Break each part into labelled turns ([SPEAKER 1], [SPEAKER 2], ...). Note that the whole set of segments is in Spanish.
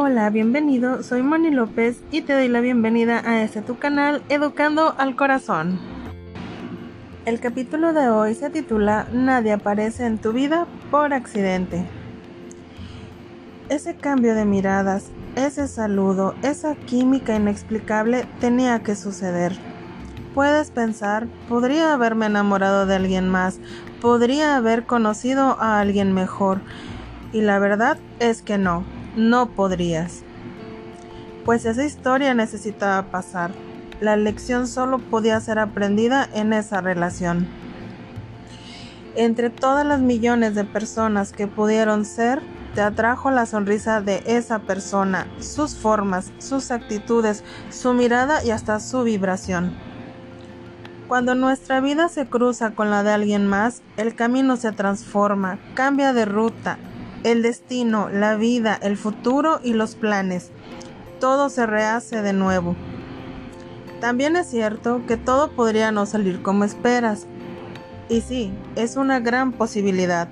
[SPEAKER 1] Hola, bienvenido, soy Moni López y te doy la bienvenida a este tu canal Educando al Corazón. El capítulo de hoy se titula Nadie aparece en tu vida por accidente. Ese cambio de miradas, ese saludo, esa química inexplicable tenía que suceder. Puedes pensar, podría haberme enamorado de alguien más, podría haber conocido a alguien mejor, y la verdad es que no, no podrías. Pues esa historia necesitaba pasar. La lección solo podía ser aprendida en esa relación. Entre todas las millones de personas que pudieron ser, te atrajo la sonrisa de esa persona, sus formas, sus actitudes, su mirada y hasta su vibración. Cuando nuestra vida se cruza con la de alguien más, el camino se transforma, cambia de ruta, el destino, la vida, el futuro y los planes. Todo se rehace de nuevo. También es cierto que todo podría no salir como esperas. Y sí, es una gran posibilidad.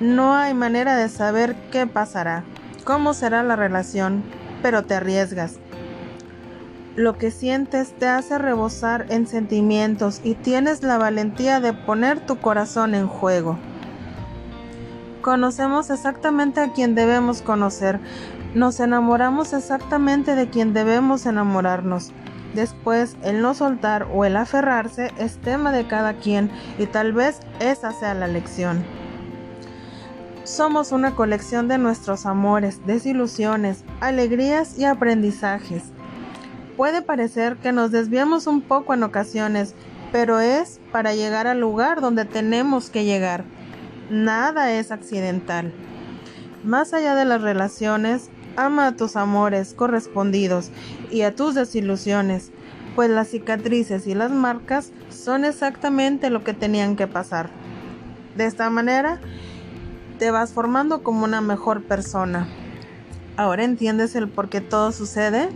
[SPEAKER 1] No hay manera de saber qué pasará, cómo será la relación, pero te arriesgas. Lo que sientes te hace rebosar en sentimientos y tienes la valentía de poner tu corazón en juego. Conocemos exactamente a quien debemos conocer. Nos enamoramos exactamente de quien debemos enamorarnos. Después, el no soltar o el aferrarse es tema de cada quien y tal vez esa sea la lección. Somos una colección de nuestros amores, desilusiones, alegrías y aprendizajes. Puede parecer que nos desviamos un poco en ocasiones, pero es para llegar al lugar donde tenemos que llegar. Nada es accidental. Más allá de las relaciones, ama a tus amores correspondidos y a tus desilusiones, pues las cicatrices y las marcas son exactamente lo que tenían que pasar. De esta manera, te vas formando como una mejor persona. ¿Ahora entiendes el por qué todo sucede?